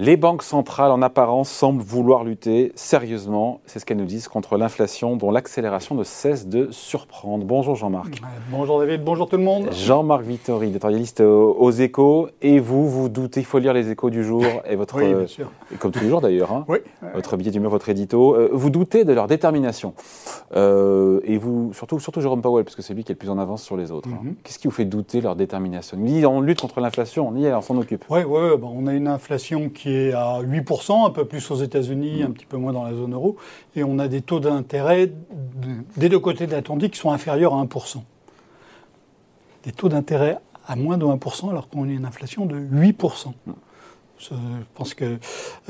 Les banques centrales, en apparence, semblent vouloir lutter sérieusement, c'est ce qu'elles nous disent, contre l'inflation dont l'accélération ne cesse de surprendre. Bonjour Jean-Marc. Bonjour David, bonjour tout le monde. Jean-Marc Vittori, éditorialiste aux échos. Et vous, vous doutez, il faut lire les échos du jour et votre. Oui, bien sûr. comme tous les jours d'ailleurs, hein, oui. votre billet d'humeur, votre édito. Euh, vous doutez de leur détermination. Euh, et vous, surtout, surtout Jérôme Powell, parce que c'est lui qui est le plus en avance sur les autres. hein. Mhm. Qu'est-ce qui vous fait douter de leur détermination? Il dit on lutte contre l'inflation, on y est, on s'en occupe. Oui, ouais, bon, on a une inflation qui est à 8%, un peu plus aux États-Unis, un petit peu moins dans la zone euro, et on a des taux d'intérêt de- des deux côtés de l'Atlantique qui sont inférieurs à 1%. Des taux d'intérêt à moins de 1% alors qu'on a une inflation de 8%. Je pense que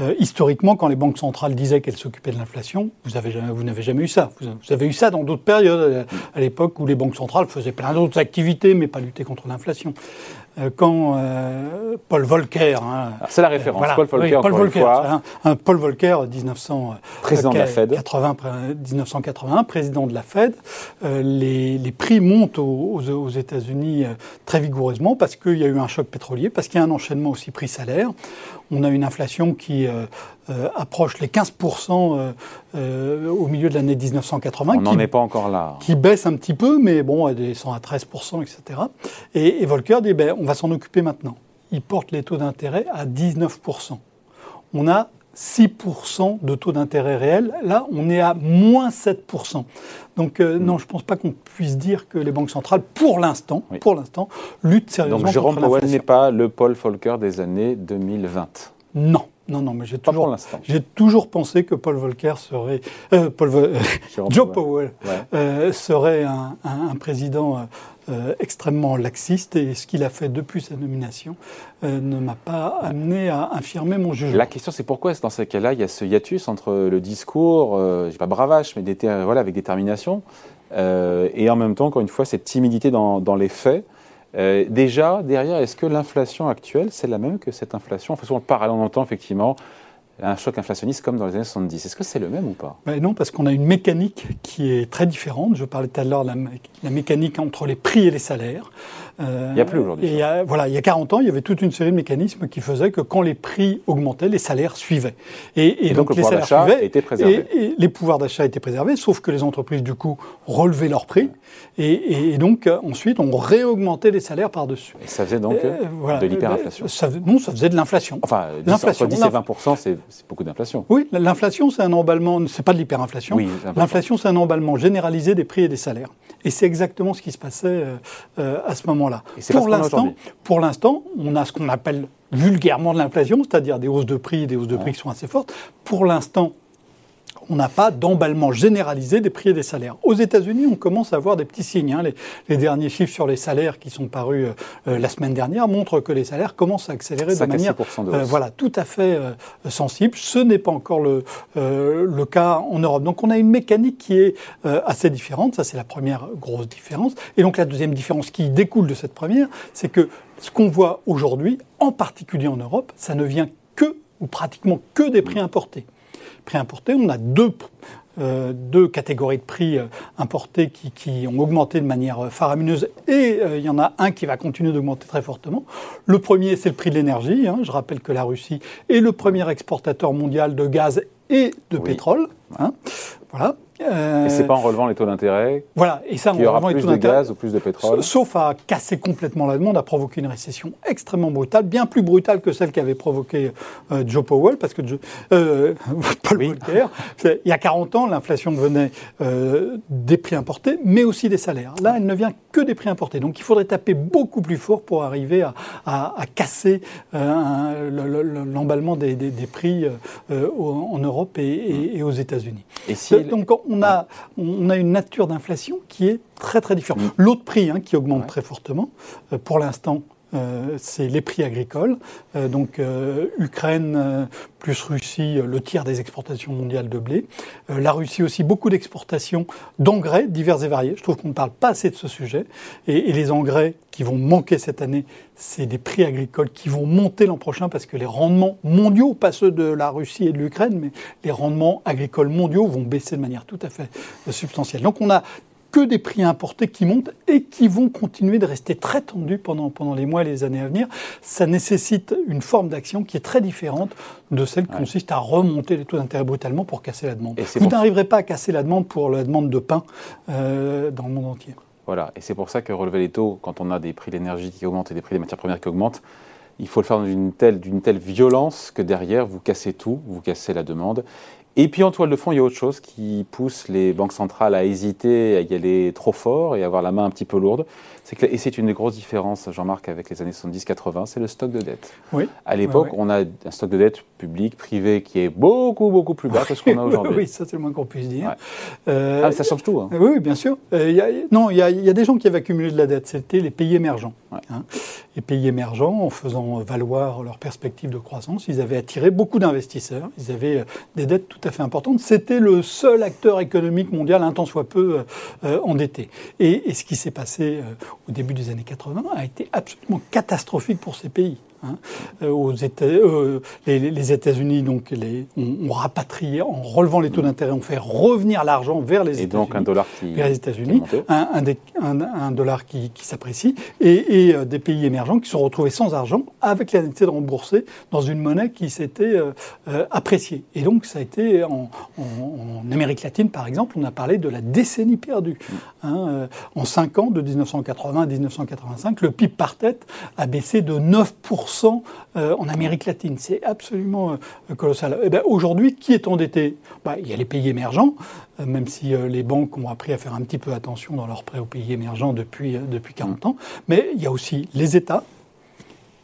euh, historiquement, quand les banques centrales disaient qu'elles s'occupaient de l'inflation, vous n'avez jamais eu ça. Vous, vous avez eu ça dans d'autres périodes, euh, à l'époque où les banques centrales faisaient plein d'autres activités, mais pas lutter contre l'inflation. Euh, quand euh, Paul Volcker, hein, Alors, C'est la référence. voilà. Paul Volcker, Oui, Paul Volcker, hein, un Paul Volcker, 1900, euh, Président de la Fed. 80, pré- 1981, président de la Fed. Euh, les, les prix montent aux, aux- aux États-Unis euh, très vigoureusement parce qu'il y a eu un choc pétrolier, parce qu'il y a un enchaînement aussi prix-salaire. On a une inflation qui euh, euh, approche les 15% euh, au milieu de l'année 1980. On qui n'en est pas encore là. qui baisse un petit peu, mais bon, elle descend à 13%, etc. Et, et Volcker dit, ben, on va s'en occuper maintenant. Il porte les taux d'intérêt à 19%. On a 6% de taux d'intérêt réel. Là, on est à moins 7%. Donc, euh, non, je ne pense pas qu'on puisse dire que les banques centrales, pour l'instant, Oui. pour l'instant, luttent sérieusement Donc Jérôme Powell n'est pas le Paul Volcker des années 2020. Non, non, non, mais j'ai toujours, j'ai pensé que Paul Volcker serait, euh, Paul Joe Powell. Ouais. euh, serait un, un- un président euh, extrêmement laxiste et ce qu'il a fait depuis sa nomination ne m'a pas amené à infirmer mon jugement. La question, c'est pourquoi, dans ce cas-là, il y a ce hiatus entre le discours, je sais pas bravache, mais voilà, avec détermination, et en même temps, encore une fois, cette timidité dans, dans les faits. Euh, déjà, derrière, est-ce que l'inflation actuelle, c'est la même que cette inflation? Enfin, souvent, le parallèle, on entend effectivement un choc inflationniste comme dans les années 70. Est-ce que c'est le même ou pas? Ben non, parce qu'on a une mécanique qui est très différente. Je parlais tout à l'heure de la mécanique entre les prix et les salaires. Euh, Il y a plus aujourd'hui, et il y a- Voilà, il y a 40 ans, il y avait toute une série de mécanismes qui faisaient que quand les prix augmentaient, les salaires suivaient. Et, Et donc, le les pouvoir salaires d'achat était préservé. Et, et les pouvoirs d'achat étaient préservés, sauf que les entreprises, du coup, relevaient leurs prix. Et, et- et donc, euh, ensuite, on réaugmentait les salaires par-dessus. Et ça faisait donc Euh, voilà. de l'hyperinflation. Non, ça faisait de l'inflation. Enfin, 10, L'inflation, entre 10 et l'inf- 20 c'est beaucoup d'inflation. Oui, l'inflation, c'est un emballement, c'est pas de l'hyperinflation. Oui. L'inflation, c'est un emballement généralisé des prix et des salaires. Et c'est exactement ce qui se passait à ce moment-là. L'instant, pour l'instant, on a ce qu'on appelle vulgairement de l'inflation, c'est-à-dire des hausses de prix, des hausses de prix qui sont assez fortes. Pour l'instant, on n'a pas d'emballement généralisé des prix et des salaires. Aux États-Unis, on commence à voir des petits signes. hein. Les, les derniers chiffres sur les salaires qui sont parus euh, euh, la semaine dernière montrent que les salaires commencent à accélérer de 5 à manière 6% de euh, voilà, tout à fait euh, sensible. Ce n'est pas encore le, euh, le cas en Europe. Donc on a une mécanique qui est euh, assez différente. Ça, c'est la première grosse différence. Et donc la deuxième différence qui découle de cette première, c'est que ce qu'on voit aujourd'hui, en particulier en Europe, ça ne vient que ou pratiquement que des prix importés. Prix importés, on a deux, euh, deux catégories de prix euh, importés qui, qui ont augmenté de manière euh, faramineuse et euh, il y en a un qui va continuer d'augmenter très fortement. Le premier, c'est le prix de l'énergie. hein. Je rappelle que la Russie est le premier exportateur mondial de gaz et de Oui. pétrole. hein. Voilà. Euh, Et c'est pas en relevant les taux d'intérêt voilà. Et ça, qu'il y aura vraiment, les plus taux de gaz ou plus de pétrole Sauf à casser complètement la demande, à provoquer une récession extrêmement brutale, bien plus brutale que celle qu'avait provoqué euh, Joe Powell, parce que Joe- euh, Paul Oui. Volcker, il y a 40 ans, l'inflation venait euh, des prix importés, mais aussi des salaires. Là, elle ne vient que des prix importés. Donc il faudrait taper beaucoup plus fort pour arriver à, à- à casser euh, l'emballement des, des- des prix euh, euh, en Europe et, et- et aux États-Unis. Et si Donc on a, on a une nature d'inflation qui est très très différente. L'autre prix hein, qui augmente très fortement, euh, pour l'instant, euh, c'est les prix agricoles. Euh, donc euh, Ukraine plus Russie, le tiers des exportations mondiales de blé. La Russie aussi, beaucoup d'exportations d'engrais divers et variés. Je trouve qu'on ne parle pas assez de ce sujet. Et, et les engrais qui vont manquer cette année, c'est des prix agricoles qui vont monter l'an prochain parce que les rendements mondiaux, pas ceux de la Russie et de l'Ukraine, mais les rendements agricoles mondiaux vont baisser de manière tout à fait substantielle. Donc on a que des prix importés qui montent et qui vont continuer de rester très tendus pendant, pendant les mois et les années à venir. Ça nécessite une forme d'action qui est très différente de celle qui consiste à remonter les taux d'intérêt brutalement pour casser la demande. Vous n'arriverez pas à casser la demande pour la demande de pain euh, dans le monde entier. Voilà, et c'est pour ça que relever les taux, quand on a des prix de l'énergie qui augmentent et des prix des matières premières qui augmentent, il faut le faire d'une telle, telle violence que derrière, vous cassez tout, vous cassez la demande. Et puis en toile de fond, il y a autre chose qui pousse les banques centrales à hésiter, à y aller trop fort et à avoir la main un petit peu lourde. Que, et c'est une des grosses différences, Jean-Marc, avec les années 70-80, c'est le stock de dette. Oui. À l'époque, on a un stock de dette public, privé, qui est beaucoup, beaucoup plus bas que ce qu'on a aujourd'hui. oui, ça c'est le moins qu'on puisse dire. Euh, ah, ça change tout. Hein. Oui, bien sûr. Euh, non, il y, a des gens qui avaient accumulé de la dette, c'était les pays émergents. Hein. Les pays émergents, en faisant valoir leurs perspectives de croissance, ils avaient attiré beaucoup d'investisseurs, ils avaient euh, des dettes tout à C'était le seul acteur économique mondial, un tant soit peu, endetté. Et, et, ce qui s'est passé au début des années 80 a été absolument catastrophique pour ces pays. Hein. Euh, aux États, euh, les, États-Unis donc les, ont, rapatrié en relevant les taux d'intérêt, ont fait revenir l'argent vers les États-Unis. donc un dollar qui vers les États-Unis, un, un, dollar qui, s'apprécie, et, euh, des pays émergents qui sont retrouvés sans argent avec la nécessité de rembourser dans une monnaie qui s'était appréciée. Et donc ça a été en, Amérique latine par exemple, on a parlé de la décennie perdue. Hein, en 5 ans, de 1980 à 1985, le PIB par tête a baissé de 9 euh, en Amérique latine. C'est absolument euh, colossal. Eh ben, aujourd'hui, qui est endetté? Bah, Il y a les pays émergents, euh, même si les banques ont appris à faire un petit peu attention dans leurs prêts aux pays émergents depuis, depuis 40 ans. Mais il y a aussi les États,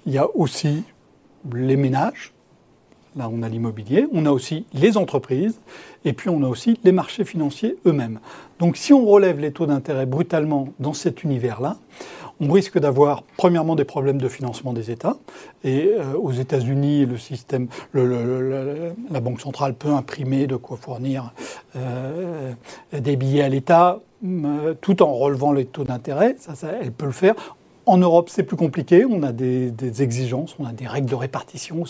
il y a aussi les ménages, là on a l'immobilier, on a aussi les entreprises, et puis on a aussi les marchés financiers eux-mêmes. Donc si on relève les taux d'intérêt brutalement dans cet univers-là, on risque d'avoir premièrement des problèmes de financement des États. Et euh, aux États-Unis, le système, la Banque centrale peut imprimer de quoi fournir euh, des billets à l'État, euh, tout en relevant les taux d'intérêt. Ça, ça, elle peut le faire en Europe, c'est plus compliqué. On a des, exigences, on a des règles de répartition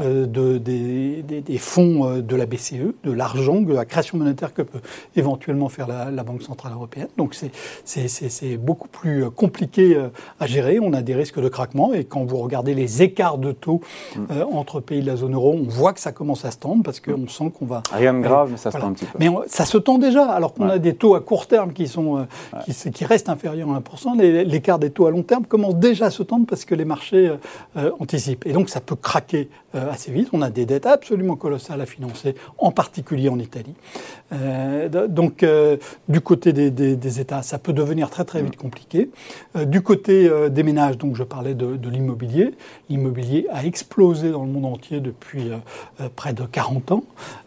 euh, de, des, fonds euh, de la BCE, de l'argent, de la création monétaire que peut éventuellement faire la, Banque Centrale Européenne. Donc c'est beaucoup plus euh, compliqué à gérer. On a des risques de craquement. Et quand vous regardez les écarts de taux mm. entre pays de la zone euro, on voit que ça commence à se tendre parce qu'on mm. sent qu'on va... Rien de grave, mais ça se tend un petit peu. Mais ça se tend déjà, alors qu'on a des taux à court terme qui, sont, qui, qui restent inférieurs à 1%. L'écart des taux à long terme commence déjà à se tendre parce que les marchés euh, euh, anticipent. Et donc ça peut craquer euh, assez vite. On a des dettes absolument colossales à financer, en particulier en Italie. donc du côté des, États, ça peut devenir très très vite compliqué. du côté des ménages, donc je parlais de, l'immobilier. L'immobilier a explosé dans le monde entier depuis près de 40 ans,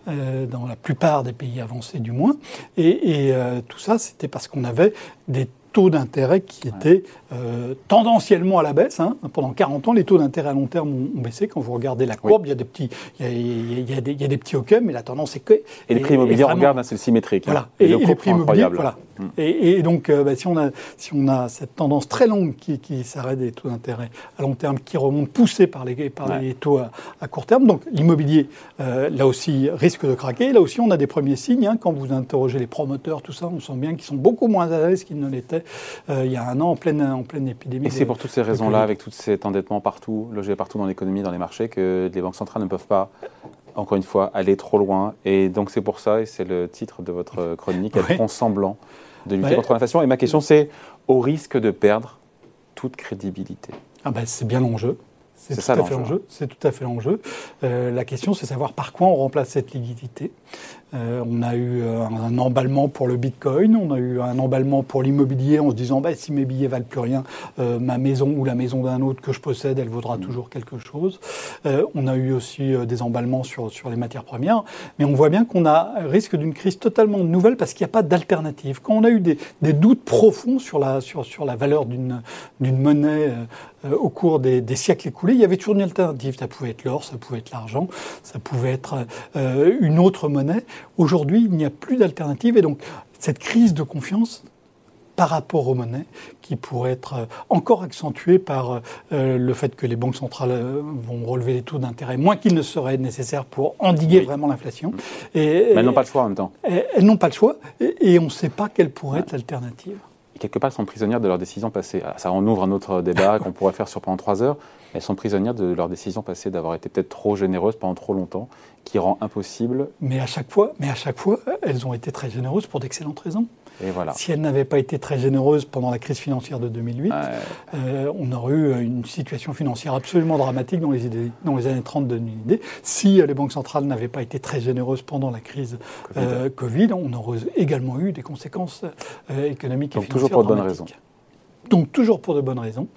dans la plupart des pays avancés du moins. Et, et tout ça, c'était parce qu'on avait des taux d'intérêt qui étaient euh, tendanciellement à la baisse. Hein. Pendant 40 ans, les taux d'intérêt à long terme ont, baissé. Quand vous regardez la courbe, il, y a des petits, il, y a, des, il y a des petits mais la tendance est que... Et les prix immobiliers, on regarde, c'est symétrique. Voilà. Et, les prix immobiliers, voilà. Et, donc, euh, bah, si, on a, si on a cette tendance très longue qui, qui s'arrête des taux d'intérêt à long terme, qui remonte poussée par les, par les taux à, court terme, donc l'immobilier, euh, là aussi, risque de craquer. Là aussi, on a des premiers signes. Hein. quand vous interrogez les promoteurs, tout ça, on sent bien qu'ils sont beaucoup moins à l'aise qu'ils ne l'étaient il y a un an en pleine, en pleine épidémie. Et c'est pour toutes ces raisons-là, avec tout cet endettement partout, logé partout dans l'économie, dans les marchés, que les banques centrales ne peuvent pas, encore une fois, aller trop loin. Et donc c'est pour ça, et c'est le titre de votre chronique, elles font semblant de lutter contre l'inflation. Et ma question, c'est au risque de perdre toute crédibilité. Ah ben, c'est bien l'enjeu. C'est tout, à fait l'enjeu. C'est tout à fait l'enjeu. la question, c'est savoir par quoi on remplace cette liquidité. Euh, on a eu euh, un, emballement pour le Bitcoin, on a eu un emballement pour l'immobilier en se disant bah, si mes billets valent plus rien, euh, ma maison ou la maison d'un autre que je possède, elle vaudra mm. toujours quelque chose. on a eu aussi des emballements sur, sur les matières premières, mais on voit bien qu'on a risque d'une crise totalement nouvelle parce qu'il n'y a pas d'alternative. Quand on a eu des, des, doutes profonds sur la, sur, sur la valeur d'une monnaie au cours des, des, siècles écoulés, il y avait toujours une alternative. Ça pouvait être l'or, ça pouvait être l'argent, ça pouvait être une autre monnaie. Aujourd'hui, il n'y a plus d'alternative et donc cette crise de confiance par rapport aux monnaies qui pourrait être euh, encore accentuée par euh, le fait que les banques centrales euh, vont relever les taux d'intérêt moins qu'il ne serait nécessaire pour endiguer vraiment l'inflation. Mais elles n'ont pas le choix en même temps. Elles n'ont pas le choix et, on ne sait pas quelle pourrait être l'alternative. Quelque part, elles sont prisonnières de leurs décisions passées. Ah, ça, on ouvre un autre débat qu'on pourrait faire sur pendant trois heures. Elles sont prisonnières de leurs décisions passées, d'avoir été peut-être trop généreuses pendant trop longtemps, qui rend impossible. Mais à chaque fois, mais à chaque fois, elles ont été très généreuses pour d'excellentes raisons. Voilà. Si elle n'avait pas été très généreuse pendant la crise financière de 2008, euh, on aurait eu une situation financière absolument dramatique dans les, idées, dans les années 30 de l'idée. Si euh, les banques centrales n'avaient pas été très généreuses pendant la crise Covid, euh, on aurait également eu des conséquences économiques et financières toujours pour de bonnes raisons. Donc toujours pour de bonnes raisons.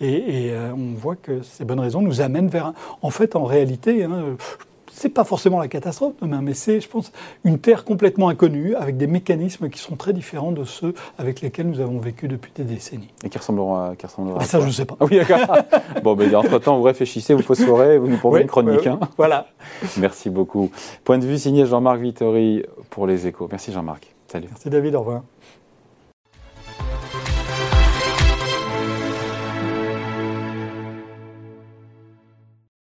Et, on voit que ces bonnes raisons nous amènent vers, en fait, en réalité, hein, c'est pas forcément la catastrophe demain, mais c'est, je pense, une terre complètement inconnue, avec des mécanismes qui sont très différents de ceux avec lesquels nous avons vécu depuis des décennies. Et qui ressembleront à, qui ressembleront ah, Ça, je ne sais pas. Ah oui, d'accord. bon, mais entre-temps, vous réfléchissez, vous phosphorez, vous nous pourrez une chronique. Hein. Voilà. Merci beaucoup. Point de vue signé Jean-Marc Vittori pour les échos. Merci Jean-Marc. Salut. Merci David, au revoir.